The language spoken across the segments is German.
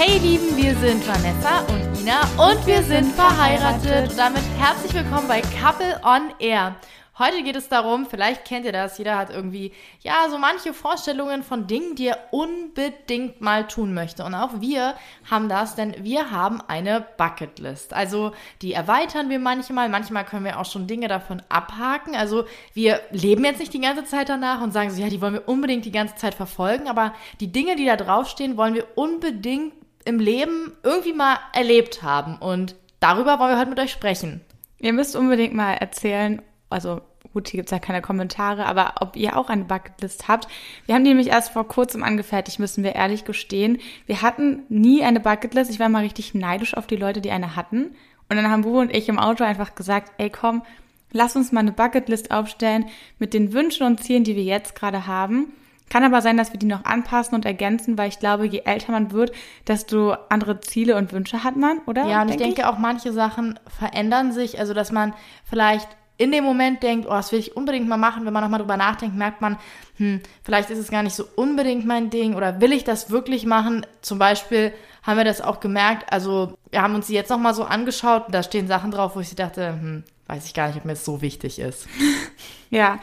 Hey Lieben, wir sind Vanessa und Ina und wir sind verheiratet. Und damit herzlich willkommen bei Couple on Air. Heute geht es darum, vielleicht kennt ihr das, jeder hat irgendwie, ja, so manche Vorstellungen von Dingen, die er unbedingt mal tun möchte. Und auch wir haben das, denn wir haben eine Bucketlist. Also die erweitern wir manchmal, manchmal können wir auch schon Dinge davon abhaken. Also wir leben jetzt nicht die ganze Zeit danach und sagen so, ja, die wollen wir unbedingt die ganze Zeit verfolgen, aber die Dinge, die da draufstehen, wollen wir unbedingt im Leben irgendwie mal erlebt haben. Und darüber wollen wir heute mit euch sprechen. Ihr müsst unbedingt mal erzählen, also gut, hier gibt's ja keine Kommentare, aber ob ihr auch eine Bucketlist habt. Wir haben die nämlich erst vor kurzem angefertigt, müssen wir ehrlich gestehen. Wir hatten nie eine Bucketlist. Ich war mal richtig neidisch auf die Leute, die eine hatten. Und dann haben Bubu und ich im Auto einfach gesagt, ey komm, lass uns mal eine Bucketlist aufstellen mit den Wünschen und Zielen, die wir jetzt gerade haben. Kann aber sein, dass wir die noch anpassen und ergänzen, weil ich glaube, je älter man wird, desto andere Ziele und Wünsche hat man, oder? Ja, und ich denke ich? auch, manche Sachen verändern sich. Also, dass man vielleicht in dem Moment denkt, oh, das will ich unbedingt mal machen, wenn man nochmal drüber nachdenkt, merkt man, hm, vielleicht ist es gar nicht so unbedingt mein Ding oder will ich das wirklich machen? Zum Beispiel haben wir das auch gemerkt, also wir haben uns sie jetzt nochmal so angeschaut und da stehen Sachen drauf, wo ich dachte, hm, weiß ich gar nicht, ob mir das so wichtig ist. ja,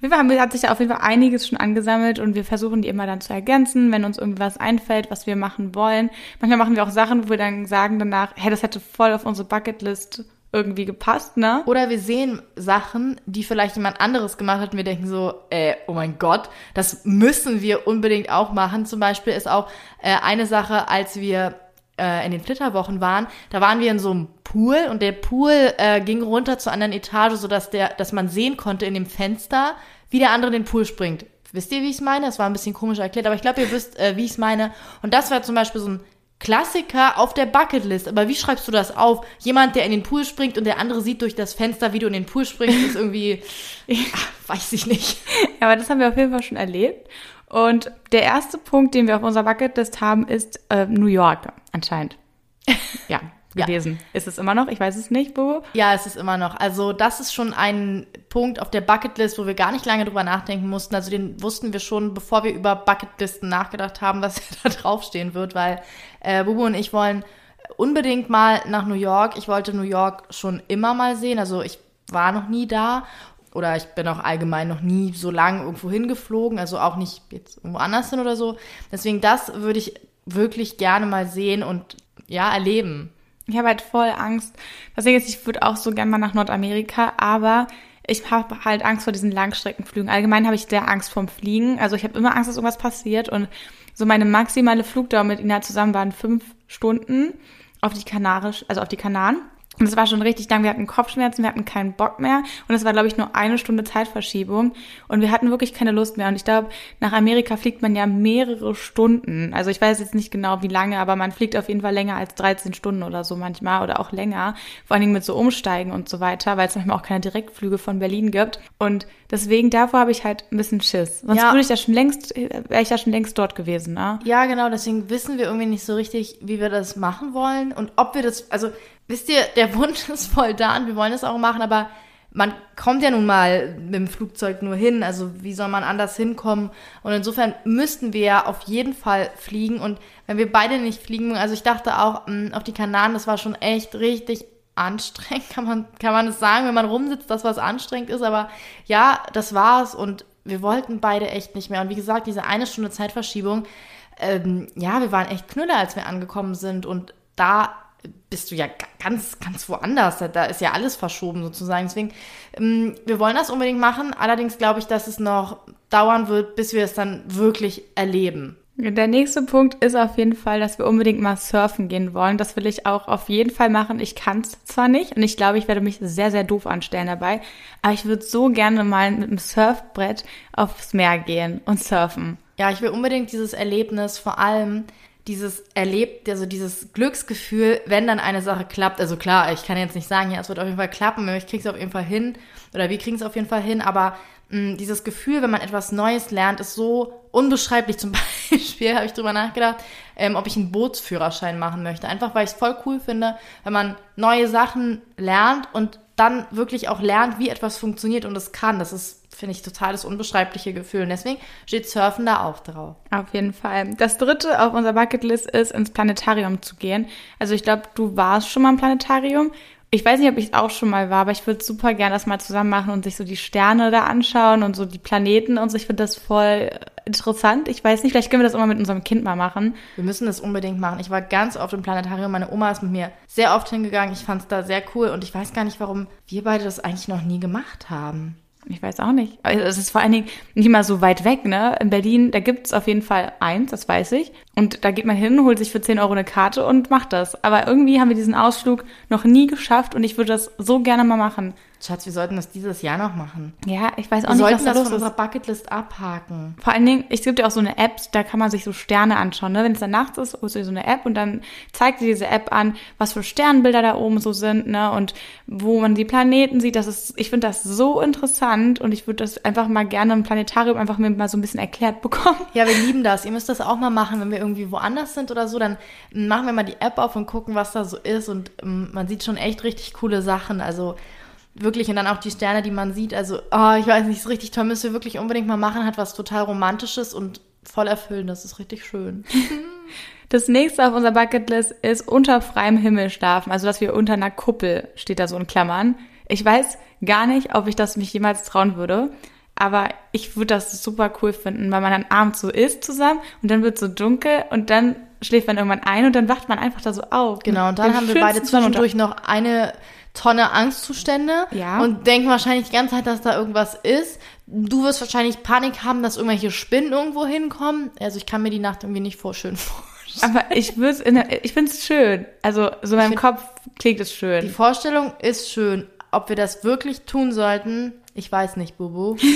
wir haben, hat sich auf jeden Fall einiges schon angesammelt und wir versuchen die immer dann zu ergänzen, wenn uns irgendwas einfällt, was wir machen wollen. Manchmal machen wir auch Sachen, wo wir dann sagen danach, hey, das hätte voll auf unsere Bucketlist irgendwie gepasst, ne? Oder wir sehen Sachen, die vielleicht jemand anderes gemacht hat und wir denken so, äh, oh mein Gott, das müssen wir unbedingt auch machen. Zum Beispiel ist auch äh, eine Sache, als wir äh, in den Flitterwochen waren, da waren wir in so einem Pool und der Pool äh, ging runter zur anderen Etage, sodass der, dass man sehen konnte in dem Fenster, wie der andere in den Pool springt. Wisst ihr, wie ich es meine? Das war ein bisschen komisch erklärt, aber ich glaube, ihr wisst, äh, wie ich es meine. Und das war zum Beispiel so ein Klassiker auf der Bucketlist. Aber wie schreibst du das auf? Jemand, der in den Pool springt und der andere sieht durch das Fenster, wie du in den Pool springst, ist irgendwie, ach, weiß ich nicht. Ja, aber das haben wir auf jeden Fall schon erlebt. Und der erste Punkt, den wir auf unserer Bucketlist haben, ist äh, New York anscheinend. Ja, gewesen. Ja. Ist es immer noch? Ich weiß es nicht, Bobo. Ja, es ist immer noch. Also das ist schon ein Punkt auf der Bucketlist, wo wir gar nicht lange drüber nachdenken mussten. Also den wussten wir schon, bevor wir über Bucketlisten nachgedacht haben, was da draufstehen wird, weil äh, Bobo und ich wollen unbedingt mal nach New York. Ich wollte New York schon immer mal sehen. Also ich war noch nie da oder ich bin auch allgemein noch nie so lang irgendwo hingeflogen, also auch nicht jetzt irgendwo anders hin oder so. Deswegen das würde ich wirklich gerne mal sehen und ja, erleben. Ich habe halt voll Angst. Deswegen ich würde auch so gerne mal nach Nordamerika, aber ich habe halt Angst vor diesen Langstreckenflügen. Allgemein habe ich sehr Angst vorm Fliegen. Also ich habe immer Angst, dass irgendwas passiert. Und so meine maximale Flugdauer mit Ina zusammen waren fünf Stunden auf die Kanarisch, also auf die Kanaren. Und es war schon richtig lang. Wir hatten Kopfschmerzen, wir hatten keinen Bock mehr. Und es war, glaube ich, nur eine Stunde Zeitverschiebung. Und wir hatten wirklich keine Lust mehr. Und ich glaube, nach Amerika fliegt man ja mehrere Stunden. Also ich weiß jetzt nicht genau, wie lange, aber man fliegt auf jeden Fall länger als 13 Stunden oder so manchmal oder auch länger. Vor allen Dingen mit so Umsteigen und so weiter, weil es manchmal auch keine Direktflüge von Berlin gibt. Und deswegen, davor habe ich halt ein bisschen Schiss. Sonst ja. würde ich ja schon längst, wäre ich ja schon längst dort gewesen, ne? Ja, genau. Deswegen wissen wir irgendwie nicht so richtig, wie wir das machen wollen und ob wir das, also wisst ihr, der Wunsch ist voll da und wir wollen es auch machen, aber man kommt ja nun mal mit dem Flugzeug nur hin. Also wie soll man anders hinkommen? Und insofern müssten wir ja auf jeden Fall fliegen. Und wenn wir beide nicht fliegen, also ich dachte auch mh, auf die Kanaren, das war schon echt richtig anstrengend, kann man, kann man es sagen, wenn man rumsitzt, dass was anstrengend ist. Aber ja, das war's und wir wollten beide echt nicht mehr. Und wie gesagt, diese eine Stunde Zeitverschiebung, ähm, ja, wir waren echt knüller, als wir angekommen sind. Und da bist du ja ganz, ganz woanders. Da ist ja alles verschoben sozusagen. Deswegen, ähm, wir wollen das unbedingt machen. Allerdings glaube ich, dass es noch dauern wird, bis wir es dann wirklich erleben. Der nächste Punkt ist auf jeden Fall, dass wir unbedingt mal surfen gehen wollen. Das will ich auch auf jeden Fall machen. Ich kann es zwar nicht und ich glaube, ich werde mich sehr, sehr doof anstellen dabei, aber ich würde so gerne mal mit einem Surfbrett aufs Meer gehen und surfen. Ja, ich will unbedingt dieses Erlebnis, vor allem dieses erlebt, also dieses Glücksgefühl, wenn dann eine Sache klappt. Also klar, ich kann jetzt nicht sagen, ja, es wird auf jeden Fall klappen, ich krieg's auf jeden Fall hin oder wir kriegen es auf jeden Fall hin, aber mh, mm, dieses Gefühl, wenn man etwas Neues lernt, ist so unbeschreiblich. Zum Beispiel habe ich drüber nachgedacht, ähm, ob ich einen Bootsführerschein machen möchte. Einfach weil ich es voll cool finde, wenn man neue Sachen lernt und dann wirklich auch lernt, wie etwas funktioniert und es kann. Das ist finde ich, total das unbeschreibliche Gefühl. Und deswegen steht Surfen da auch drauf. Auf jeden Fall. Das dritte auf unserer Bucketlist ist, ins Planetarium zu gehen. Also ich glaube, du warst schon mal im Planetarium ich weiß nicht, ob ich es auch schon mal war, aber ich würde super gerne das mal zusammen machen und sich so die Sterne da anschauen und so die Planeten und so. Ich finde das voll interessant. Ich weiß nicht, vielleicht können wir das immer mit unserem Kind mal machen. Wir müssen das unbedingt machen. Ich war ganz oft im Planetarium. Meine Oma ist mit mir sehr oft hingegangen. Ich fand es da sehr cool und ich weiß gar nicht, warum wir beide das eigentlich noch nie gemacht haben. Ich weiß auch nicht. Also es ist vor allen Dingen nicht mal so weit weg, ne? In Berlin, da gibt's auf jeden Fall eins, das weiß ich. Und da geht man hin, holt sich für 10 Euro eine Karte und macht das. Aber irgendwie haben wir diesen Ausflug noch nie geschafft und ich würde das so gerne mal machen. Schatz, wir sollten das dieses Jahr noch machen. Ja, ich weiß auch wir nicht, sollten was da das los von ist. unserer Bucketlist abhaken. Vor allen Dingen, es gibt ja auch so eine App, da kann man sich so Sterne anschauen. Ne? Wenn es dann nachts ist, holst du dir so eine App und dann zeigt dir diese App an, was für Sternbilder da oben so sind, ne? Und wo man die Planeten sieht. Das ist, ich finde das so interessant und ich würde das einfach mal gerne im Planetarium einfach mir mal so ein bisschen erklärt bekommen. Ja, wir lieben das. Ihr müsst das auch mal machen, wenn wir irgendwie woanders sind oder so. Dann machen wir mal die App auf und gucken, was da so ist. Und ähm, man sieht schon echt richtig coole Sachen. Also wirklich und dann auch die Sterne, die man sieht. Also, oh, ich weiß nicht, ist richtig toll. Müsst ihr wirklich unbedingt mal machen. Hat was total Romantisches und voll erfüllendes. Das ist richtig schön. Das nächste auf unserer Bucketlist ist unter freiem Himmel schlafen. Also, dass wir unter einer Kuppel, steht da so in Klammern. Ich weiß gar nicht, ob ich das mich jemals trauen würde. Aber ich würde das super cool finden, weil man dann abends so isst zusammen und dann wird so dunkel und dann schläft man irgendwann ein und dann wacht man einfach da so auf. Genau, und dann haben wir beide zwischendurch noch eine Tonne Angstzustände Ja. und denken wahrscheinlich die ganze Zeit, dass da irgendwas ist. Du wirst wahrscheinlich Panik haben, dass irgendwelche Spinnen irgendwo hinkommen. Also ich kann mir die Nacht irgendwie nicht vor schön vorstellen. Aber ich ich finde es schön. Also so in meinem find- Kopf klingt es Die schön. Vorstellung ist schön. Ob wir das wirklich tun sollten, ich weiß nicht, Bubu.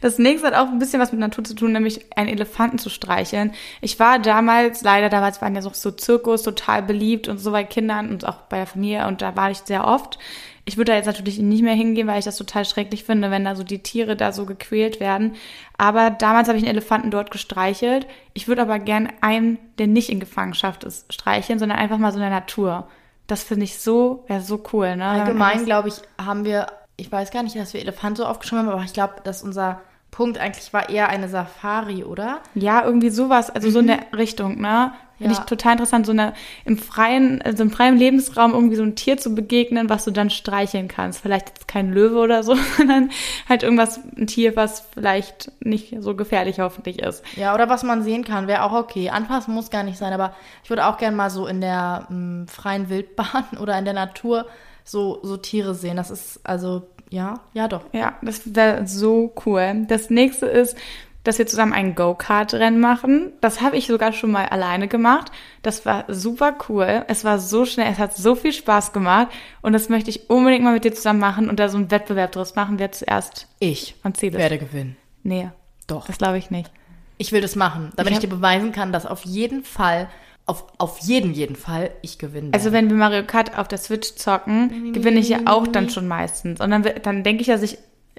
Das nächste hat auch ein bisschen was mit Natur zu tun, nämlich einen Elefanten zu streicheln. Ich war damals, leider damals waren ja so, so Zirkus total beliebt und so bei Kindern und auch bei der Familie und da war ich sehr oft. Ich würde da jetzt natürlich nicht mehr hingehen, weil ich das total schrecklich finde, wenn da so die Tiere da so gequält werden. Aber damals habe ich einen Elefanten dort gestreichelt. Ich würde aber gern einen, der nicht in Gefangenschaft ist, streicheln, sondern einfach mal so in der Natur. Das finde ich so, wäre so cool, ne? Allgemein, glaube ich, haben wir, ich weiß gar nicht, dass wir Elefant so aufgeschrieben haben, aber ich glaube, dass unser Punkt eigentlich war eher eine Safari, oder? Ja, irgendwie sowas, also so in der Richtung, ne? Finde Mhm. Ja. ich total interessant, so eine, im freien, also im freien Lebensraum irgendwie so ein Tier zu begegnen, was du dann streicheln kannst. Vielleicht jetzt kein Löwe oder so, sondern halt irgendwas, ein Tier, was vielleicht nicht so gefährlich hoffentlich ist. Ja, oder was man sehen kann, wäre auch okay. Anfassen muss gar nicht sein, aber ich würde auch gern mal so in der m, freien Wildbahn oder in der Natur so, so Tiere sehen. Das ist also, ja, ja doch. Ja, das wäre so cool. Das nächste ist, dass wir zusammen ein Go-Kart-Rennen machen. Das habe ich sogar schon mal alleine gemacht. Das war super cool. Es war so schnell, es hat so viel Spaß gemacht. Und das möchte ich unbedingt mal mit dir zusammen machen und da so einen Wettbewerb draus machen, wer zuerst Ich ans Ziel ist. werde gewinnen. Nee, Doch. das glaube ich nicht. Ich will das machen, damit Ich ich, dir beweisen kann, dass auf jeden Fall, auf, auf jeden, jeden Fall ich gewinne. Also wenn wir Mario Kart auf der Switch zocken, gewinne ich ja auch dann schon meistens. Und dann, dann denke ich, dass ich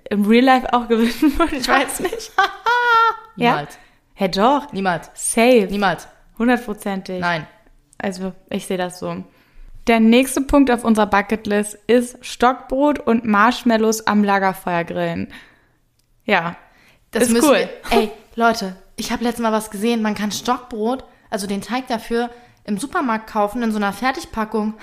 im Real Life auch gewinnen würde. Ich weiß nicht. ja. Niemals. Hä, doch. Niemals. Safe. Niemals. Hundertprozentig. Nein. Also ich sehe das so. Der nächste Punkt auf unserer Bucketlist ist Stockbrot und Marshmallows am Lagerfeuer grillen. Ja. Das Ist müssen cool. Wir, ey, Leute, ich habe letztes Mal was gesehen. Man kann Stockbrot, also den Teig dafür, im Supermarkt kaufen in so einer Fertigpackung.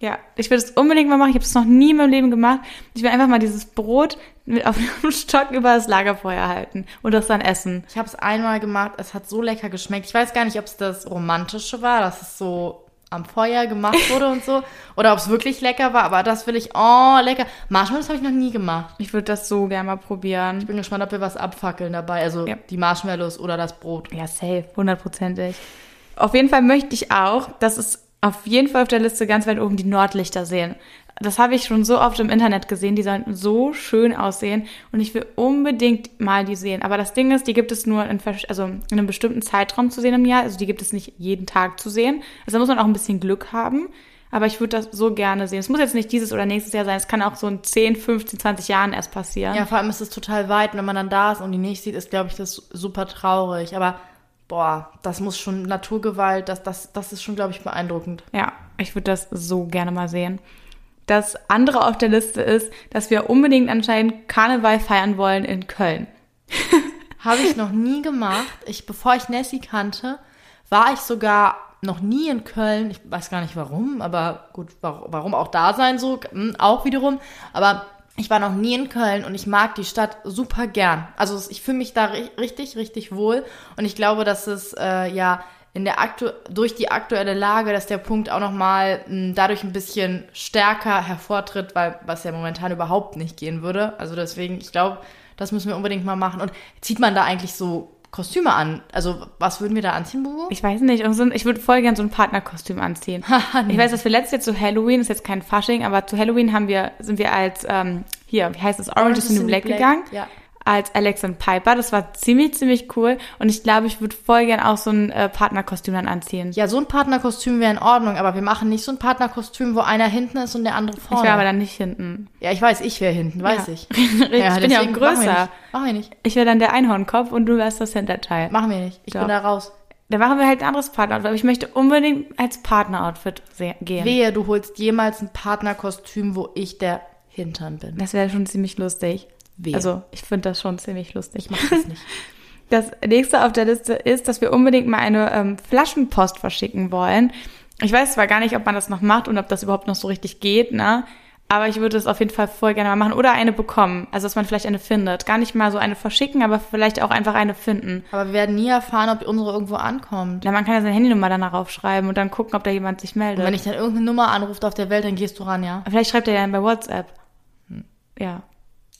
Ja, ich will das unbedingt mal machen. Ich habe das noch nie in meinem Leben gemacht. Ich will einfach mal dieses Brot mit auf einem Stock über das Lagerfeuer halten und das dann essen. Ich habe es einmal gemacht. Es hat so lecker geschmeckt. Ich weiß gar nicht, ob es das Romantische war, dass es so am Feuer gemacht wurde und so, oder ob es wirklich lecker war. Aber das will ich. Oh, lecker. Marshmallows habe ich noch nie gemacht. Ich würde das so gerne mal probieren. Ich bin gespannt, ob wir was abfackeln dabei. Also Ja. die Marshmallows oder das Brot. Ja, safe, hundertprozentig. Auf jeden Fall möchte ich auch, dass es auf jeden Fall auf der Liste ganz weit oben die Nordlichter sehen. Das habe ich schon so oft im Internet gesehen, die sollen so schön aussehen und ich will unbedingt mal die sehen. Aber das Ding ist, die gibt es nur in, also in einem bestimmten Zeitraum zu sehen im Jahr, also die gibt es nicht jeden Tag zu sehen. Also da muss man auch ein bisschen Glück haben. Aber ich würde das so gerne sehen. Es muss jetzt nicht dieses oder nächstes Jahr sein. Es kann auch so in 10, 15, 20 Jahren erst passieren. Ja, vor allem ist es total weit. Und wenn man dann da ist und die nicht sieht, ist, glaube ich, das super traurig. Aber boah, das muss schon Naturgewalt, das, das, das ist schon, glaube ich, beeindruckend. Ja, ich würde das so gerne mal sehen. Das andere auf der Liste ist, dass wir unbedingt anscheinend Karneval feiern wollen in Köln. Habe ich noch nie gemacht. Ich, bevor ich Nessie kannte, war ich sogar noch nie in Köln. Ich weiß gar nicht warum, aber gut, warum auch da sein so, hm, auch wiederum. Aber ich war noch nie in Köln und ich mag die Stadt super gern. Also ich fühle mich da richtig, richtig wohl und ich glaube, dass es äh, ja in der aktu durch die aktuelle Lage, dass der Punkt auch nochmal hm, dadurch ein bisschen stärker hervortritt, weil was ja momentan überhaupt nicht gehen würde. Also deswegen, ich glaube, das müssen wir unbedingt mal machen. Und zieht man da eigentlich so Kostüme an? Also was würden wir da anziehen, Bubu? Ich weiß nicht. Ich würde voll gern so ein Partnerkostüm anziehen. nee. Ich weiß, dass wir letztes Jahr zu Halloween, ist jetzt kein Fasching, aber zu Halloween haben wir, sind wir als, ähm, hier, wie heißt es, Orange, Orange is the New Black, Black gegangen. Ja als Alex und Piper. Das war ziemlich, ziemlich cool. Und ich glaube, ich würde voll gern auch so ein äh, Partnerkostüm dann anziehen. Ja, so ein Partnerkostüm wäre in Ordnung, aber wir machen nicht so ein Partnerkostüm, wo einer hinten ist und der andere vorne. Ich wäre aber dann nicht hinten. Ja, ich weiß, ich wäre hinten, weiß ja. ich. ja, ich bin ja auch größer. Machen wir nicht. Ich wäre dann der Einhornkopf und du wärst das Hinterteil. Machen wir nicht. Ich Doch. bin da raus. Da machen wir halt ein anderes Partneroutfit. Aber ich möchte unbedingt als Partneroutfit gehen. Wehe, du holst jemals ein Partnerkostüm, wo ich der Hintern bin. Das wäre schon ziemlich lustig. Wehe. Also ich finde das schon ziemlich lustig. Ich mache das nicht. Das nächste auf der Liste ist, dass wir unbedingt mal eine ähm, Flaschenpost verschicken wollen. Ich weiß zwar gar nicht, ob man das noch macht und ob das überhaupt noch so richtig geht, ne? Aber ich würde es auf jeden Fall voll gerne mal machen. Oder eine bekommen. Also, dass man vielleicht eine findet. Gar nicht mal so eine verschicken, aber vielleicht auch einfach eine finden. Aber wir werden nie erfahren, ob unsere irgendwo ankommt. Ja, man kann ja seine Handynummer dann darauf schreiben und dann gucken, ob da jemand sich meldet. Und wenn ich dann irgendeine Nummer anruft auf der Welt, dann gehst du ran, ja? Vielleicht schreibt er ja dann bei WhatsApp. Hm. Ja.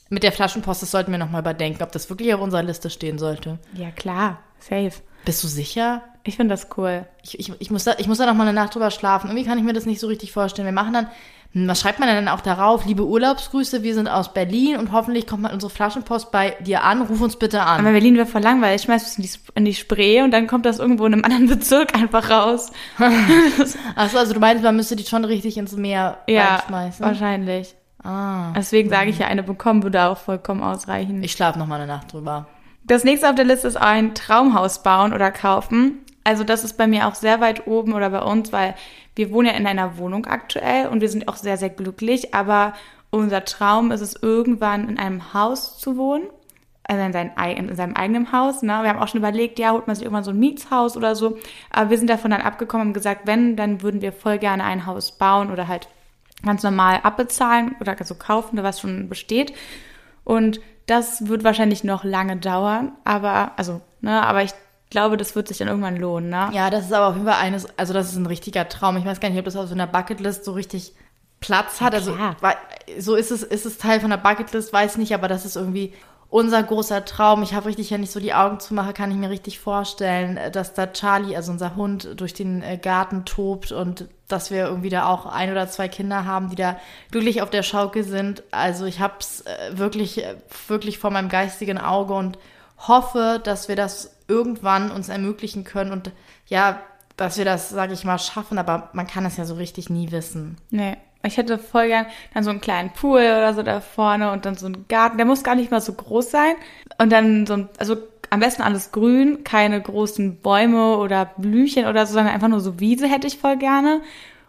Mit der Flaschenpost, das sollten wir nochmal überdenken, ob das wirklich auf unserer Liste stehen sollte. Ja, klar. Safe. Bist du sicher? Ich finde das cool. Ich, ich, ich, muss da, ich muss da noch mal eine Nacht drüber schlafen. Irgendwie kann ich mir das nicht so richtig vorstellen. Wir machen dann, hm, was schreibt man denn dann auch darauf? Liebe Urlaubsgrüße, wir sind aus Berlin und hoffentlich kommt mal unsere Flaschenpost bei dir an. Ruf uns bitte an. Aber Berlin wäre voll langweilig. Ich schmeiß es in die, in die Spree und dann kommt das irgendwo in einem anderen Bezirk einfach raus. Achso, also du meinst, man müsste die schon richtig ins Meer ja, schmeißen? wahrscheinlich. Ah. Deswegen sage ich ja, eine bekommen würde auch vollkommen ausreichen. Ich schlafe noch mal eine Nacht drüber. Das nächste auf der Liste ist ein Traumhaus bauen oder kaufen. Also das ist bei mir auch sehr weit oben oder bei uns, weil wir wohnen ja in einer Wohnung aktuell und wir sind auch sehr, sehr glücklich. Aber unser Traum ist es, irgendwann in einem Haus zu wohnen. Also in, sein, in seinem eigenen Haus. Ne? Wir haben auch schon überlegt, ja, holt man sich irgendwann so ein Mietshaus oder so. Aber wir sind davon dann abgekommen und gesagt, wenn, dann würden wir voll gerne ein Haus bauen oder halt ganz normal abbezahlen oder so kaufen, was schon besteht. Und das wird wahrscheinlich noch lange dauern, aber, also, ne, aber ich glaube, das wird sich dann irgendwann lohnen, ne? Ja, das ist aber auf jeden Fall eines, also das ist ein richtiger Traum. Ich weiß gar nicht, ob das auf so einer Bucketlist so richtig Platz hat. Also so ist es, ist es Teil von der Bucketlist, weiß nicht, aber das ist irgendwie unser großer Traum. Ich habe richtig, wenn ich so die Augen zumache, kann ich mir richtig vorstellen, dass da Charlie, also unser Hund, durch den äh, Garten tobt und dass wir irgendwie da auch ein oder zwei Kinder haben, die da glücklich auf der Schaukel sind. Also ich habe es äh, wirklich, äh, wirklich vor meinem geistigen Auge und hoffe, dass wir das irgendwann uns ermöglichen können und ja, dass wir das, sage ich mal, schaffen, aber man kann es ja so richtig nie wissen. Nee. Ich hätte voll gern dann so einen kleinen Pool oder so da vorne und dann so einen Garten. Der muss gar nicht mal so groß sein. Und dann so ein, also am besten alles grün, keine großen Bäume oder Blüchen oder so, sondern einfach nur so Wiese hätte ich voll gerne.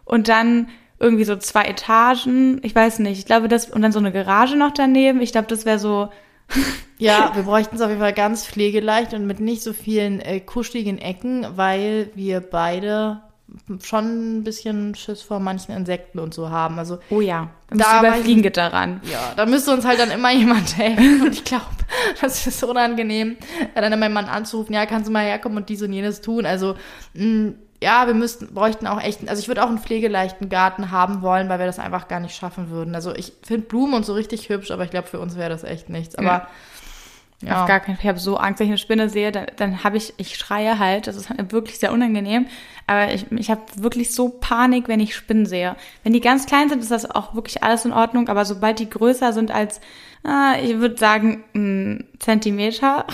Und dann irgendwie so zwei Etagen. Ich weiß nicht. Ich glaube, das, und dann so eine Garage noch daneben. Ich glaube, das wäre so. ja, wir bräuchten es auf jeden Fall ganz pflegeleicht und mit nicht so vielen äh, kuscheligen Ecken, weil wir beide schon ein bisschen Schiss vor manchen Insekten und so haben. Also oh ja, da über Fliegengitter ran. Ja, da müsste uns halt dann immer jemand helfen. Und ich glaube, das ist unangenehm, dann immer jemanden anzurufen, ja, kannst du mal herkommen und dies und jenes tun. Also mh, ja, wir müssten, bräuchten auch echt, also ich würde auch einen pflegeleichten Garten haben wollen, weil wir das einfach gar nicht schaffen würden. Also ich finde Blumen und so richtig hübsch, aber ich glaube, für uns wäre das echt nichts. Aber ja. Ja. Auf gar keinen Fall. Ich habe so Angst, wenn ich eine Spinne sehe, dann, dann habe ich, ich schreie halt. Das ist halt wirklich sehr unangenehm. Aber ich, ich habe wirklich so Panik, wenn ich Spinnen sehe. Wenn die ganz klein sind, ist das auch wirklich alles in Ordnung. Aber sobald die größer sind als, äh, ich würde sagen, ein Zentimeter,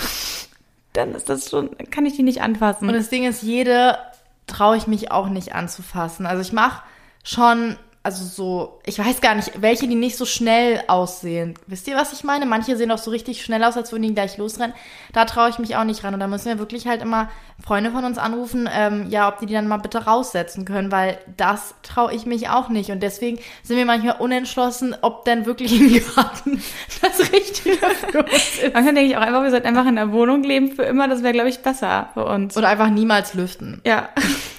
dann ist das schon, kann ich die nicht anfassen. Und das Ding ist, jede traue ich mich auch nicht anzufassen. Also ich mache schon also so, ich weiß gar nicht, welche, die nicht so schnell aussehen. Wisst ihr, was ich meine? Manche sehen auch so richtig schnell aus, als würden die gleich losrennen. Da traue ich mich auch nicht ran. Und da müssen wir wirklich halt immer Freunde von uns anrufen, ähm, ja, ob die die dann mal bitte raussetzen können, weil das traue ich mich auch nicht. Und deswegen sind wir manchmal unentschlossen, ob denn wirklich im Garten das Richtige für uns ist. Manchmal denke ich auch einfach, wir sollten einfach in der Wohnung leben für immer. Das wäre, glaube ich, besser für uns. Oder einfach niemals lüften. Ja.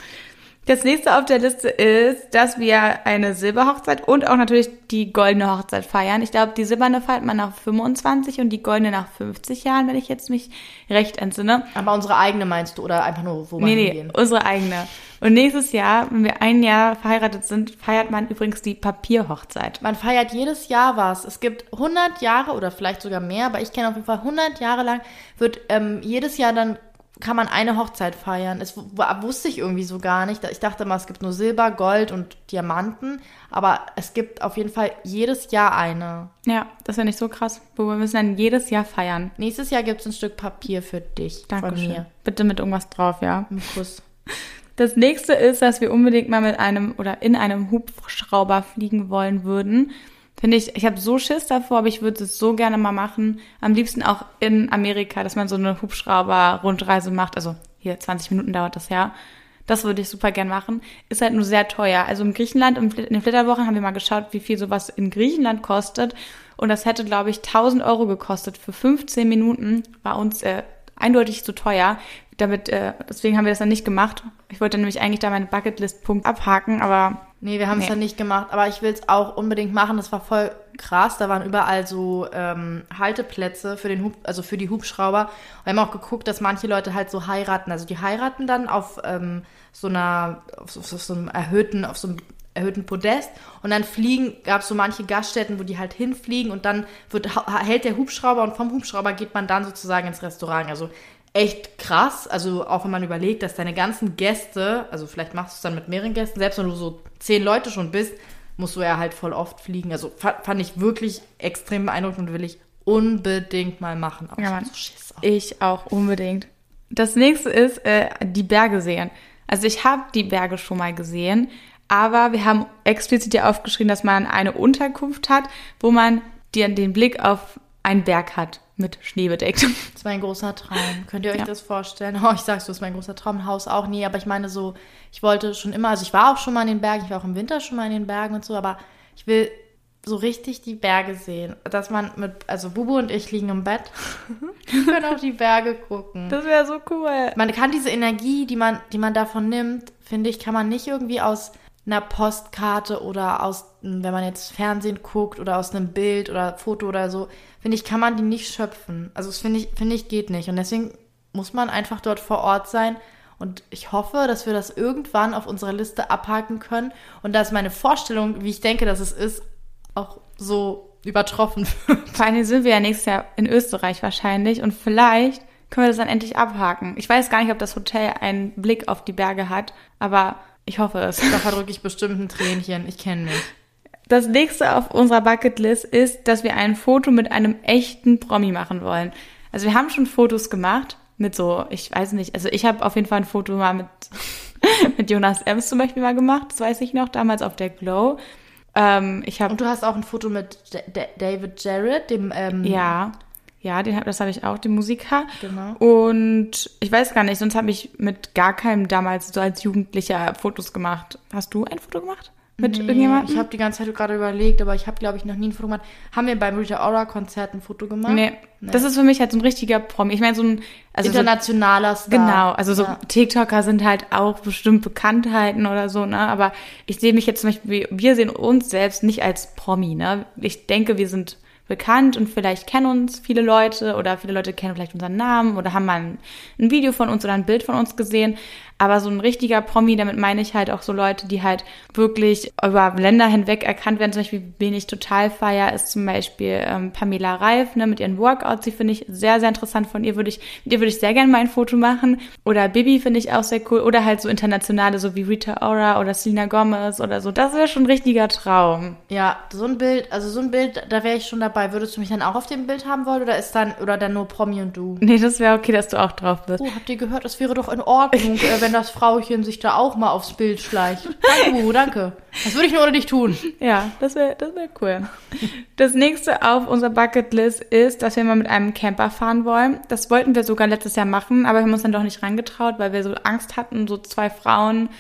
Das nächste auf der Liste ist, dass wir eine Silberhochzeit und auch natürlich die goldene Hochzeit feiern. Ich glaube, die silberne feiert man nach 25 und die goldene nach 50 Jahren, wenn ich jetzt mich recht entsinne. Aber unsere eigene meinst du oder einfach nur, wo man Nee, nee, hingehen? unsere eigene. Und nächstes Jahr, wenn wir ein Jahr verheiratet sind, feiert man übrigens die Papierhochzeit. Man feiert jedes Jahr was. Es gibt 100 Jahre oder vielleicht sogar mehr, aber ich kenne auf jeden Fall 100 Jahre lang wird ähm, jedes Jahr dann kann man eine Hochzeit feiern. Das w- wusste ich irgendwie so gar nicht. Ich dachte immer, es gibt nur Silber, Gold und Diamanten, aber es gibt auf jeden Fall jedes Jahr eine. Ja, das wäre nicht so krass. Wir müssen dann jedes Jahr feiern. Nächstes Jahr gibt es ein Stück Papier für dich von Dankeschön. mir. Bitte mit irgendwas drauf, ja. Ein Kuss. Das nächste ist, dass wir unbedingt mal mit einem oder in einem Hubschrauber fliegen wollen würden. Finde ich, ich habe so Schiss davor, aber ich würde es so gerne mal machen. Am liebsten auch in Amerika, dass man so eine Hubschrauber-Rundreise macht. Also hier 20 Minuten dauert das ja. Das würde ich super gern machen. Ist halt nur sehr teuer. Also in Griechenland, in den Flitterwochen haben wir mal geschaut, wie viel sowas in Griechenland kostet. Und das hätte, glaube ich, 1000 Euro gekostet für 15 Minuten. War uns äh, eindeutig zu teuer. Damit, äh, deswegen haben wir das dann nicht gemacht. Ich wollte nämlich eigentlich da meinen Bucketlist-Punkt abhaken, aber Nee, wir haben es Nee. dann nicht gemacht, aber ich will es auch unbedingt machen. Das war voll krass. Da waren überall so ähm, Halteplätze für den Hub, also für die Hubschrauber. Und wir haben auch geguckt, dass manche Leute halt so heiraten. Also die heiraten dann auf ähm, so einer, auf, so- auf so einem erhöhten, auf so einem erhöhten Podest und dann fliegen, gab es so manche Gaststätten, wo die halt hinfliegen und dann wird, hält der Hubschrauber und vom Hubschrauber geht man dann sozusagen ins Restaurant. Also echt krass. Also auch wenn man überlegt, dass deine ganzen Gäste, also vielleicht machst du es dann mit mehreren Gästen, selbst wenn du so zehn Leute schon bist, musst du ja halt voll oft fliegen. Also fa- fand ich wirklich extrem beeindruckend und will ich unbedingt mal machen. Aber Ja, ich so. Ich auch unbedingt. Das nächste ist äh, die Berge sehen. Also ich habe die Berge schon mal gesehen, aber wir haben explizit hier aufgeschrieben, dass man eine Unterkunft hat, wo man die, den Blick auf einen Berg hat mit Schnee bedeckt. Das ist mein großer Traum. Könnt ihr euch Ja. das vorstellen? Oh, ich sag's, du, das ist mein großer Traum. Haus auch nie, aber ich meine so, ich wollte schon immer, also ich war auch schon mal in den Bergen, ich war auch im Winter schon mal in den Bergen und so, aber ich will so richtig die Berge sehen. Dass man mit, also Bubu und ich liegen im Bett, wir können auf die Berge gucken. Das wäre so cool. Man kann diese Energie, die man, die man davon nimmt, finde ich, kann man nicht irgendwie aus einer Postkarte oder aus, wenn man jetzt Fernsehen guckt oder aus einem Bild oder Foto oder so, finde ich, kann man die nicht schöpfen. Also das finde ich, finde ich, geht nicht. Und deswegen muss man einfach dort vor Ort sein. Und ich hoffe, dass wir das irgendwann auf unserer Liste abhaken können und dass meine Vorstellung, wie ich denke, dass es ist, auch so übertroffen wird. Vor allem sind wir ja nächstes Jahr in Österreich wahrscheinlich und vielleicht können wir das dann endlich abhaken. Ich weiß gar nicht, ob das Hotel einen Blick auf die Berge hat, aber ich hoffe es. Da verdrücke ich bestimmt ein Tränchen. Ich kenne mich. Das nächste auf unserer Bucketlist ist, dass wir ein Foto mit einem echten Promi machen wollen. Also wir haben schon Fotos gemacht mit so, ich weiß nicht, also ich habe auf jeden Fall ein Foto mal mit, mit Jonas Ems zum Beispiel mal gemacht, das weiß ich noch, damals auf der Glow. Ähm, ich habe, Und du hast auch ein Foto mit D D David Jarrett, dem ähm, ja, ja, den das habe ich auch, den Musiker. Genau. Und ich weiß gar nicht, sonst habe ich mit gar keinem damals so als Jugendlicher Fotos gemacht. Hast du ein Foto gemacht? Mit Nee, irgendjemandem? Ich habe die ganze Zeit gerade überlegt, aber ich habe, glaube ich, noch nie ein Foto gemacht. Haben wir beim Rita Ora Konzert ein Foto gemacht? Nee, das ist für mich halt so ein richtiger Promi. Ich meine, so ein, also so, Internationaler Star. genau, also so Ja. TikToker sind halt auch bestimmt Bekanntheiten oder so, ne? Aber ich sehe mich jetzt zum Beispiel, wir sehen uns selbst nicht als Promi, ne? Ich denke, wir sind bekannt und vielleicht kennen uns viele Leute oder viele Leute kennen vielleicht unseren Namen oder haben mal ein, ein Video von uns oder ein Bild von uns gesehen. Aber so ein richtiger Promi, damit meine ich halt auch so Leute, die halt wirklich über Länder hinweg erkannt werden. Zum Beispiel, wen ich total feier, ist zum Beispiel ähm, Pamela Reif, ne, mit ihren Workouts. Die finde ich sehr, sehr interessant. Von ihr würde ich, mit ihr würde ich sehr gerne mal ein Foto machen. Oder Bibi finde ich auch sehr cool. Oder halt so internationale, so wie Rita Ora oder Selena Gomez oder so. Das wäre schon ein richtiger Traum. Ja, so ein Bild, also so ein Bild, da wäre ich schon dabei. Würdest du mich dann auch auf dem Bild haben wollen oder ist dann oder dann nur Promi und du? Nee, das wäre okay, dass du auch drauf bist. Oh, habt ihr gehört, es wäre doch in Ordnung, äh, wenn das Frauchen sich da auch mal aufs Bild schleicht. Danke, Uhu, danke. Das würde ich nur ohne dich tun. Ja, das wäre das wär cool. Das nächste auf unserer Bucketlist ist, dass wir mal mit einem Camper fahren wollen. Das wollten wir sogar letztes Jahr machen, aber wir haben uns dann doch nicht rangetraut, weil wir so Angst hatten, so zwei Frauen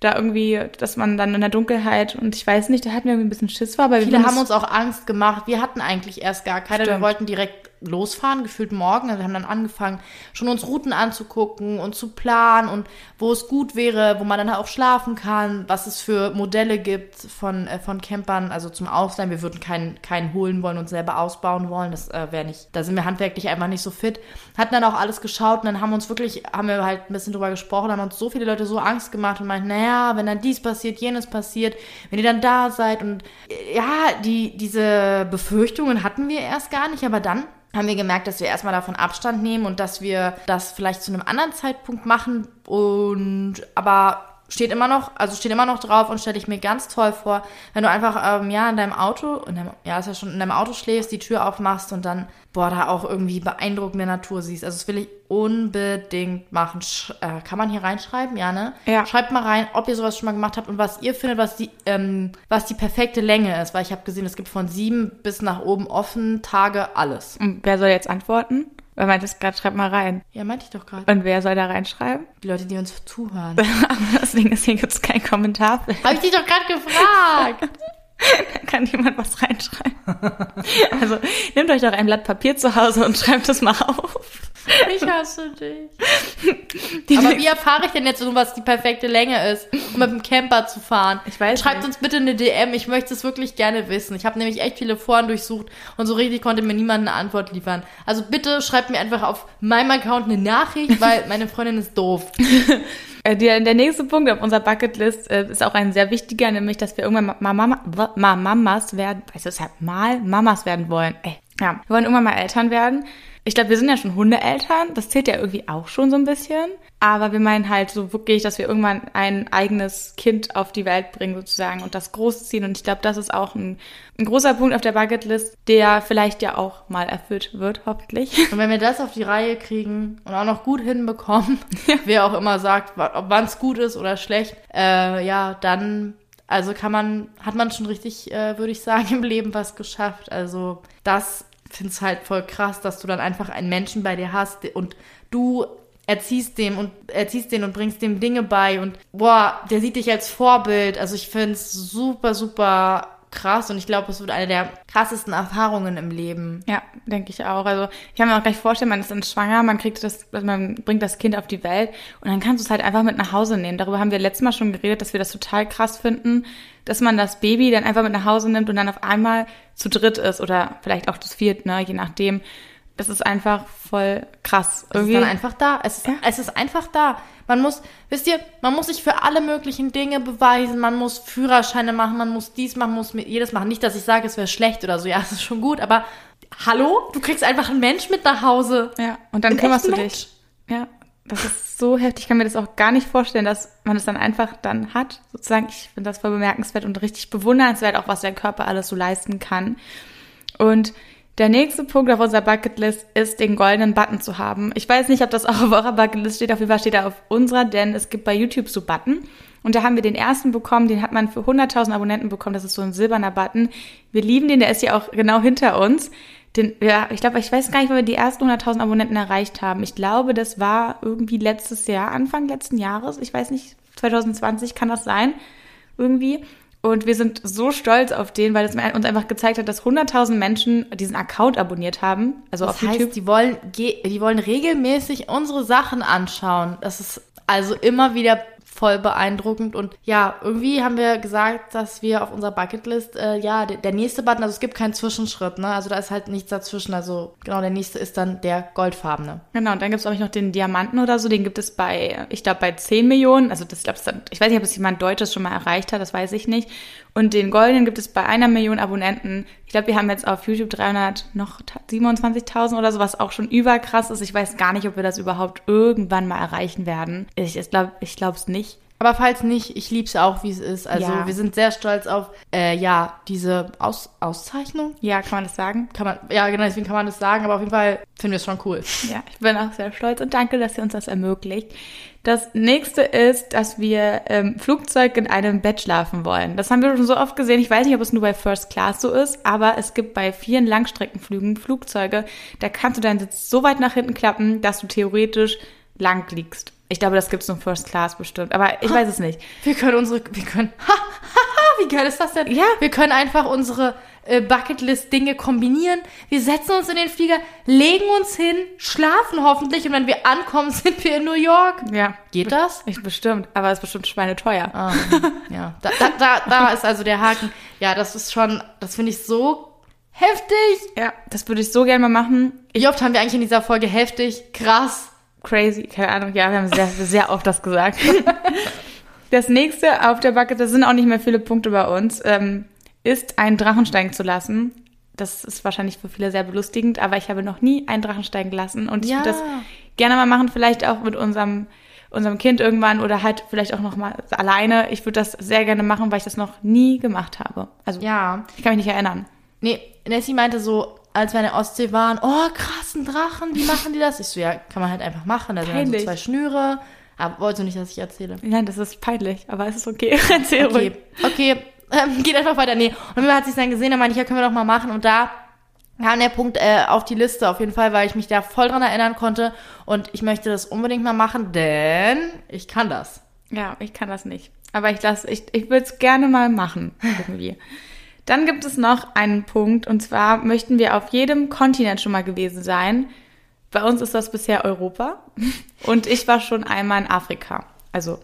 da irgendwie, dass man dann in der Dunkelheit und ich weiß nicht, da hatten wir irgendwie ein bisschen Schiss vor, aber Viele haben uns auch Angst gemacht. Wir hatten eigentlich erst gar keine. Stimmt. Wir wollten direkt losfahren, gefühlt morgen. Also wir haben dann angefangen, schon uns Routen anzugucken und zu planen und wo es gut wäre, wo man dann auch schlafen kann, was es für Modelle gibt von, äh, von Campern, also zum Ausleihen. Wir würden keinen, keinen holen wollen und selber ausbauen wollen. Das äh, wäre nicht, da sind wir handwerklich einfach nicht so fit. Hatten dann auch alles geschaut und dann haben uns wirklich, haben wir halt ein bisschen drüber gesprochen, haben uns so viele Leute so Angst gemacht und meinten, naja, wenn dann dies passiert, jenes passiert, wenn ihr dann da seid und äh, ja, die, diese Befürchtungen hatten wir erst gar nicht, aber dann haben wir gemerkt, dass wir erstmal davon Abstand nehmen und dass wir das vielleicht zu einem anderen Zeitpunkt machen und aber steht immer noch, also steht immer noch drauf und stelle ich mir ganz toll vor, wenn du einfach ähm, ja in deinem Auto, in deinem, ja ist ja schon in deinem Auto schläfst, die Tür aufmachst und dann boah da auch irgendwie beeindruckende Natur siehst. Also das will ich unbedingt machen. Sch äh, kann man hier reinschreiben, ja ne? Ja. Schreibt mal rein, ob ihr sowas schon mal gemacht habt und was ihr findet, was die ähm, was die perfekte Länge ist, weil ich habe gesehen, es gibt von sieben bis nach oben offen Tage alles. Und wer soll jetzt antworten? Wer meint es gerade, schreib mal rein. Ja, meinte ich doch gerade. Und wer soll da reinschreiben? Die Leute, die uns zuhören. Deswegen ist hier gibt's keinen Kommentar. Habe ich dich doch gerade gefragt. Da kann jemand was reinschreiben. Also nehmt euch doch ein Blatt Papier zu Hause und schreibt es mal auf. Ich hasse dich. Die Aber wie erfahre ich denn jetzt so, was die perfekte Länge ist, um mit dem Camper zu fahren? Ich weiß Schreibt nicht. uns bitte eine DM, ich möchte es wirklich gerne wissen. Ich habe nämlich echt viele Foren durchsucht und so richtig konnte mir niemand eine Antwort liefern. Also bitte schreibt mir einfach auf meinem Account eine Nachricht, weil meine Freundin ist doof. Äh, Der, der nächste Punkt auf unserer Bucketlist äh, ist auch ein sehr wichtiger, nämlich, dass wir irgendwann mal, Mama, mal Mamas werden, weißt du, es halt mal Mamas werden wollen. Ey, ja, wir wollen irgendwann mal Eltern werden. Ich glaube, wir sind ja schon Hundeeltern, das zählt ja irgendwie auch schon so ein bisschen. Aber wir meinen halt so wirklich, dass wir irgendwann ein eigenes Kind auf die Welt bringen sozusagen und das großziehen. Und ich glaube, das ist auch ein, ein großer Punkt auf der Bucketlist, der vielleicht ja auch mal erfüllt wird, hoffentlich. Und wenn wir das auf die Reihe kriegen und auch noch gut hinbekommen, wer auch immer sagt, wann es gut ist oder schlecht, äh, ja, dann, also kann man, hat man schon richtig, äh, würde ich sagen, im Leben was geschafft. Also das finde ich halt voll krass, dass du dann einfach einen Menschen bei dir hast und du erziehst dem und erziehst den und bringst dem Dinge bei und boah, der sieht dich als Vorbild. Also ich finde es super, super krass und ich glaube, es wird eine der krassesten Erfahrungen im Leben. Ja, denke ich auch. Also ich kann mir auch gleich vorstellen, man ist dann schwanger, man kriegt das, man bringt das Kind auf die Welt und dann kannst du es halt einfach mit nach Hause nehmen. Darüber haben wir letztes Mal schon geredet, dass wir das total krass finden, dass man das Baby dann einfach mit nach Hause nimmt und dann auf einmal zu dritt ist oder vielleicht auch zu viert, ne, je nachdem. Das ist einfach voll krass. Es ist dann einfach da. Es ist, Ja. es ist einfach da. Man muss, wisst ihr, man muss sich für alle möglichen Dinge beweisen. Man muss Führerscheine machen, man muss dies machen, muss mit- jedes machen. Nicht, dass ich sage, es wäre schlecht oder so. Ja, es ist schon gut. Aber hallo, du kriegst einfach einen Mensch mit nach Hause. Ja, und dann Ein kümmerst du dich. Ja, das ist so heftig. Ich kann mir das auch gar nicht vorstellen, dass man es dann einfach dann hat. Sozusagen, ich finde das voll bemerkenswert und richtig bewundernswert, auch was der Körper alles so leisten kann. Und der nächste Punkt auf unserer Bucketlist ist, den goldenen Button zu haben. Ich weiß nicht, ob das auch auf eurer Bucketlist steht, auf jeden Fall steht er auf unserer, denn es gibt bei YouTube so Button. Und da haben wir den ersten bekommen, den hat man für 100.000 Abonnenten bekommen. Das ist so ein silberner Button. Wir lieben den, der ist ja auch genau hinter uns. Den, ja, ich glaube, ich weiß gar nicht, wann wir die ersten 100.000 Abonnenten erreicht haben. Ich glaube, das war irgendwie letztes Jahr, Anfang letzten Jahres. Ich weiß nicht, 2020 kann das sein. Irgendwie. Und wir sind so stolz auf den, weil es uns einfach gezeigt hat, dass 100.000 Menschen diesen Account abonniert haben. Also Das auf YouTube. heißt, die wollen, ge- die wollen regelmäßig unsere Sachen anschauen. Das ist also immer wieder voll beeindruckend und ja, irgendwie haben wir gesagt, dass wir auf unserer Bucketlist, äh, ja, der, der nächste Button, also es gibt keinen Zwischenschritt, ne, also da ist halt nichts dazwischen, also genau, der nächste ist dann der goldfarbene. Genau, und dann gibt es, glaube ich, noch den Diamanten oder so. Den gibt es bei, ich glaube, bei 10 Millionen. Also das, glaub, ich, ich weiß nicht, ob es jemand Deutsches schon mal erreicht hat, das weiß ich nicht. Und den goldenen gibt es bei einer Million Abonnenten. Ich glaube, wir haben jetzt auf YouTube 300 noch 27.000 oder so, was auch schon überkrass ist. Ich weiß gar nicht, ob wir das überhaupt irgendwann mal erreichen werden. Ich glaube ich glaube es nicht. Aber falls nicht, ich lieb's auch, wie es ist. Also Ja. wir sind sehr stolz auf, äh, ja, diese Aus Auszeichnung. Ja, kann man das sagen? Kann man, ja genau, deswegen kann man das sagen, aber auf jeden Fall finden wir es schon cool. Ja, ich bin auch sehr stolz und danke, dass ihr uns das ermöglicht. Das nächste ist, dass wir im Flugzeug in einem Bett schlafen wollen. Das haben wir schon so oft gesehen. Ich weiß nicht, ob es nur bei First Class so ist, aber es gibt bei vielen Langstreckenflügen Flugzeuge, da kannst du deinen Sitz so weit nach hinten klappen, dass du theoretisch lang liegst. Ich glaube, das gibt's nur First Class bestimmt, aber ich weiß es nicht. Wir können unsere, wir können, ha, ha, ha, wie geil ist das denn? Ja. Wir können einfach unsere äh, Bucketlist-Dinge kombinieren. Wir setzen uns in den Flieger, legen uns hin, schlafen hoffentlich und wenn wir ankommen, sind wir in New York. Ja. Geht das? Ich bestimmt, aber es ist bestimmt schweineteuer. Ah, ja, da, da, da, da ist also der Haken. Ja, das ist schon, das finde ich so heftig. Ja, das würde ich so gerne mal machen. Wie oft haben wir eigentlich in dieser Folge heftig, krass? Crazy, keine Ahnung, ja, wir haben sehr, sehr oft das gesagt. Das nächste auf der Bucket, das sind auch nicht mehr viele Punkte bei uns, ähm, ist einen Drachen steigen zu lassen. Das ist wahrscheinlich für viele sehr belustigend, aber ich habe noch nie einen Drachen steigen lassen und ich Ja. würde das gerne mal machen, vielleicht auch mit unserem unserem Kind irgendwann oder halt vielleicht auch noch mal alleine. Ich würde das sehr gerne machen, weil ich das noch nie gemacht habe. Also Ja. ich kann mich nicht erinnern. Nee, Nessie meinte so, als wir in der Ostsee waren, oh, krass, ein Drachen, wie machen die das? Ich so, ja, kann man halt einfach machen. Da sind dann so Peinlich. zwei Schnüre. Aber wolltest du nicht, dass ich erzähle? Nein, das ist peinlich, aber es ist okay. Erzähl Okay, ruhig. okay, ähm, geht einfach weiter. Nee, und mir hat sie dann gesehen, da meinte ich, ja, können wir doch mal machen. Und da kam der Punkt äh, auf die Liste auf jeden Fall, weil ich mich da voll dran erinnern konnte. Und ich möchte das unbedingt mal machen, denn ich kann das. Ja, ich kann das nicht. Aber ich lasse, ich, ich würde es gerne mal machen, irgendwie. Dann gibt es noch einen Punkt, und zwar möchten wir auf jedem Kontinent schon mal gewesen sein. Bei uns ist das bisher Europa. Und ich war schon einmal in Afrika. Also,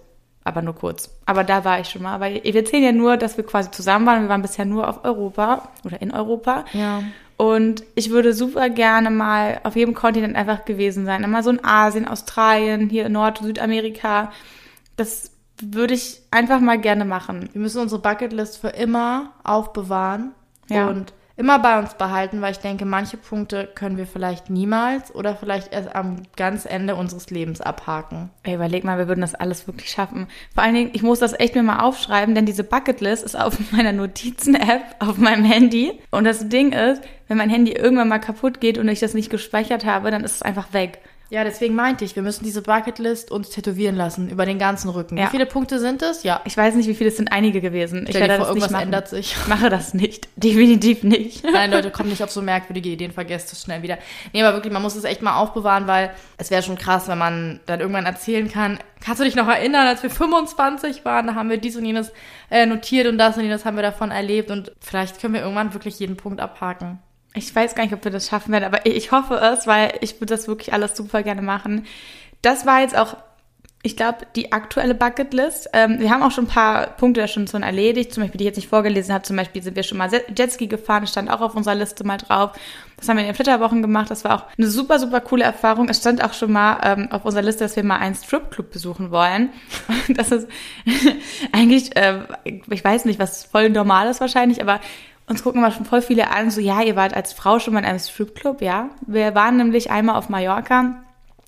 aber nur kurz. Aber da war ich schon mal. Aber wir zählen ja nur, dass wir quasi zusammen waren. Wir waren bisher nur auf Europa oder in Europa. Ja. Und ich würde super gerne mal auf jedem Kontinent einfach gewesen sein. Immer so in Asien, Australien, hier in Nord- und Südamerika. Das würde ich einfach mal gerne machen. Wir müssen unsere Bucketlist für immer aufbewahren Ja. und immer bei uns behalten, weil ich denke, manche Punkte können wir vielleicht niemals oder vielleicht erst am ganz Ende unseres Lebens abhaken. Ey, überleg mal, wir würden das alles wirklich schaffen. Vor allen Dingen, ich muss das echt mir mal aufschreiben, denn diese Bucketlist ist auf meiner Notizen-App auf meinem Handy. Und das Ding ist, wenn mein Handy irgendwann mal kaputt geht und ich das nicht gespeichert habe, dann ist es einfach weg. Ja, deswegen meinte ich, wir müssen diese Bucketlist uns tätowieren lassen über den ganzen Rücken. Ja. Wie viele Punkte sind es? Ja. Ich weiß nicht, wie viele, es sind einige gewesen. Ich Stell werde vor, das nicht irgendwas machen. ändert sich. Ich mache das nicht. Definitiv nicht. Nein, Leute, kommt nicht auf so merkwürdige Ideen, vergesst es schnell wieder. Nee, aber wirklich, man muss es echt mal aufbewahren, weil es wäre schon krass, wenn man dann irgendwann erzählen kann. Kannst du dich noch erinnern, als wir 25 waren, da haben wir dies und jenes äh, notiert und das und jenes haben wir davon erlebt und vielleicht können wir irgendwann wirklich jeden Punkt abhaken. Ich weiß gar nicht, ob wir das schaffen werden, aber ich hoffe es, weil ich würde das wirklich alles super gerne machen. Das war jetzt auch, ich glaube, die aktuelle Bucketlist. Ähm, wir haben auch schon ein paar Punkte schon schon erledigt, zum Beispiel, die ich jetzt nicht vorgelesen habe. Zum Beispiel sind wir schon mal Jetski gefahren, stand auch auf unserer Liste mal drauf. Das haben wir in den Flitterwochen gemacht. Das war auch eine super, super coole Erfahrung. Es stand auch schon mal ähm, auf unserer Liste, dass wir mal einen Stripclub besuchen wollen. Das ist eigentlich, äh, ich weiß nicht, was voll normal ist wahrscheinlich, aber uns gucken mal schon voll viele an, so, ja, ihr wart als Frau schon mal in einem Stripclub, ja. Wir waren nämlich einmal auf Mallorca,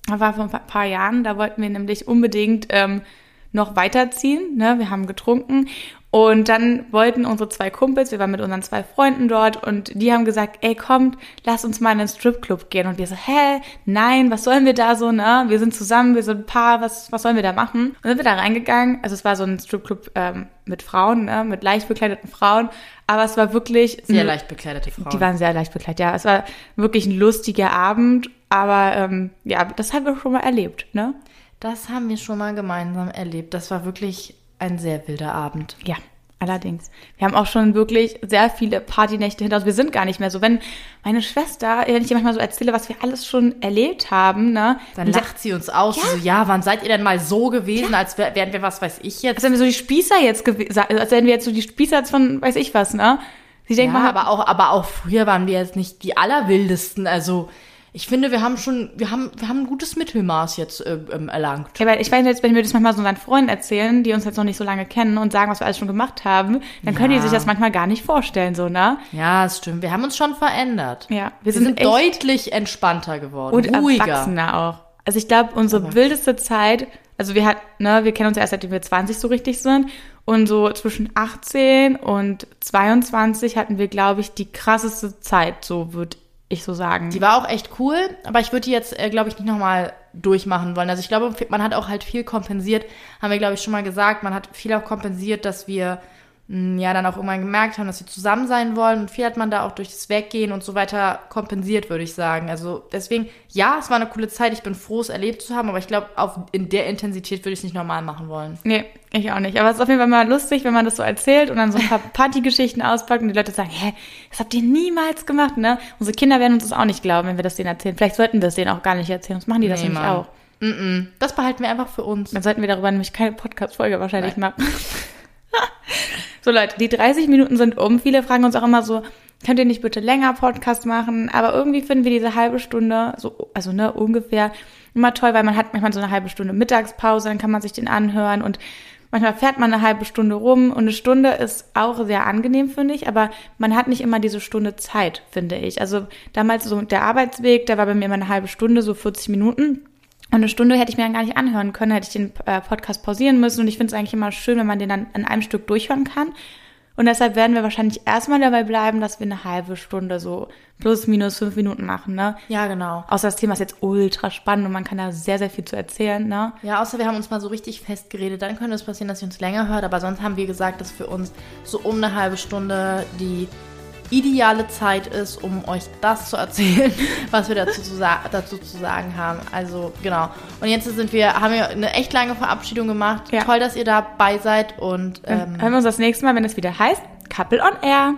das war vor ein paar- paar Jahren, da wollten wir nämlich unbedingt ähm, noch weiterziehen, ne, wir haben getrunken und dann wollten unsere zwei Kumpels, wir waren mit unseren zwei Freunden dort und die haben gesagt, ey, kommt, lass uns mal in einen Stripclub gehen und wir so, hä, nein, was sollen wir da so, ne, wir sind zusammen, wir sind ein Paar, was, was sollen wir da machen? Und dann sind wir da reingegangen, also es war so ein Stripclub ähm, mit Frauen, ne, mit leicht bekleideten Frauen, aber es war wirklich Sehr leicht bekleidete Frauen. die waren sehr leicht bekleidet, ja. Es war wirklich ein lustiger Abend, aber ähm, ja, das haben wir schon mal erlebt, ne? das haben wir schon mal gemeinsam erlebt. Das war wirklich ein sehr wilder Abend. Ja, allerdings. Wir haben auch schon wirklich sehr viele Partynächte hinter uns. Wir sind gar nicht mehr so. Wenn meine Schwester, wenn ich ihr manchmal so erzähle, was wir alles schon erlebt haben, ne? Dann lacht sie uns aus. Ja, so, ja wann seid ihr denn mal so gewesen, als wär, wären wir, was weiß ich jetzt? Als wären wir so die Spießer jetzt gewesen, als wären wir jetzt so die Spießer von weiß ich was, ne? Sie Ja, denkt mal, aber auch, aber auch früher waren wir jetzt nicht die allerwildesten. Also ich finde, wir haben schon, wir haben, wir haben ein gutes Mittelmaß jetzt äh, ähm, erlangt. Ja, weil ich weiß jetzt, wenn wir das manchmal so unseren Freunden erzählen, die uns jetzt noch nicht so lange kennen und sagen, was wir alles schon gemacht haben, dann können die sich das manchmal gar nicht vorstellen, so, ne? Ja, das stimmt. Wir haben uns schon verändert. Ja, Wir, sind, deutlich entspannter geworden, und ruhiger. erwachsener auch. Also ich glaube, unsere wildeste Zeit Also wir hat, ne, wir kennen uns ja erst seitdem wir 20 so richtig sind. Und so zwischen 18 und 22 hatten wir, glaube ich, die krasseste Zeit, so würde ich so sagen. Die war auch echt cool, aber ich würde die jetzt, äh, glaube ich, nicht nochmal durchmachen wollen. Also ich glaube, man hat auch halt viel kompensiert, haben wir, glaube ich, schon mal gesagt. Man hat viel auch kompensiert, dass wir ja dann auch irgendwann gemerkt haben, dass sie zusammen sein wollen und viel hat man da auch durch das Weggehen und so weiter kompensiert, würde ich sagen. Also deswegen, ja, es war eine coole Zeit, ich bin froh, es erlebt zu haben, aber ich glaube, in der Intensität würde ich es nicht normal machen wollen. Nee, ich auch nicht. Aber es ist auf jeden Fall mal lustig, wenn man das so erzählt und dann so ein paar Partygeschichten auspackt und die Leute sagen, hä, das habt ihr niemals gemacht, ne? Unsere Kinder werden uns das auch nicht glauben, wenn wir das denen erzählen. Vielleicht sollten wir es denen auch gar nicht erzählen, sonst machen die das nee, nämlich Mann. auch. Mm -mm. Das behalten wir einfach für uns. Dann sollten wir darüber nämlich keine Podcast-Folge wahrscheinlich Nein. machen. So Leute, die 30 Minuten sind um. Viele fragen uns auch immer so, könnt ihr nicht bitte länger Podcast machen? Aber irgendwie finden wir diese halbe Stunde, so, also ne, ungefähr, immer toll, weil man hat manchmal so eine halbe Stunde Mittagspause, dann kann man sich den anhören und manchmal fährt man eine halbe Stunde rum und eine Stunde ist auch sehr angenehm, finde ich, aber man hat nicht immer diese Stunde Zeit, finde ich. Also damals so der Arbeitsweg, der war bei mir immer eine halbe Stunde, so 40 Minuten. Und eine Stunde hätte ich mir dann gar nicht anhören können, hätte ich den äh, Podcast pausieren müssen. Und ich finde es eigentlich immer schön, wenn man den dann in einem Stück durchhören kann. Und deshalb werden wir wahrscheinlich erstmal dabei bleiben, dass wir eine halbe Stunde so plus minus fünf Minuten machen, ne? Ja, genau. Außer das Thema ist jetzt ultra spannend und man kann da sehr, sehr viel zu erzählen, ne? Ja, außer wir haben uns mal so richtig festgeredet, dann könnte es passieren, dass ihr uns länger hört, aber sonst haben wir gesagt, dass für uns so um eine halbe Stunde die ideale Zeit ist, um euch das zu erzählen, was wir dazu zu, dazu zu sagen haben. Also genau. Und jetzt sind wir, haben wir eine echt lange Verabschiedung gemacht. Ja. Toll, dass ihr dabei seid und ähm, hören wir uns das nächste Mal, wenn es wieder heißt Couple on Air.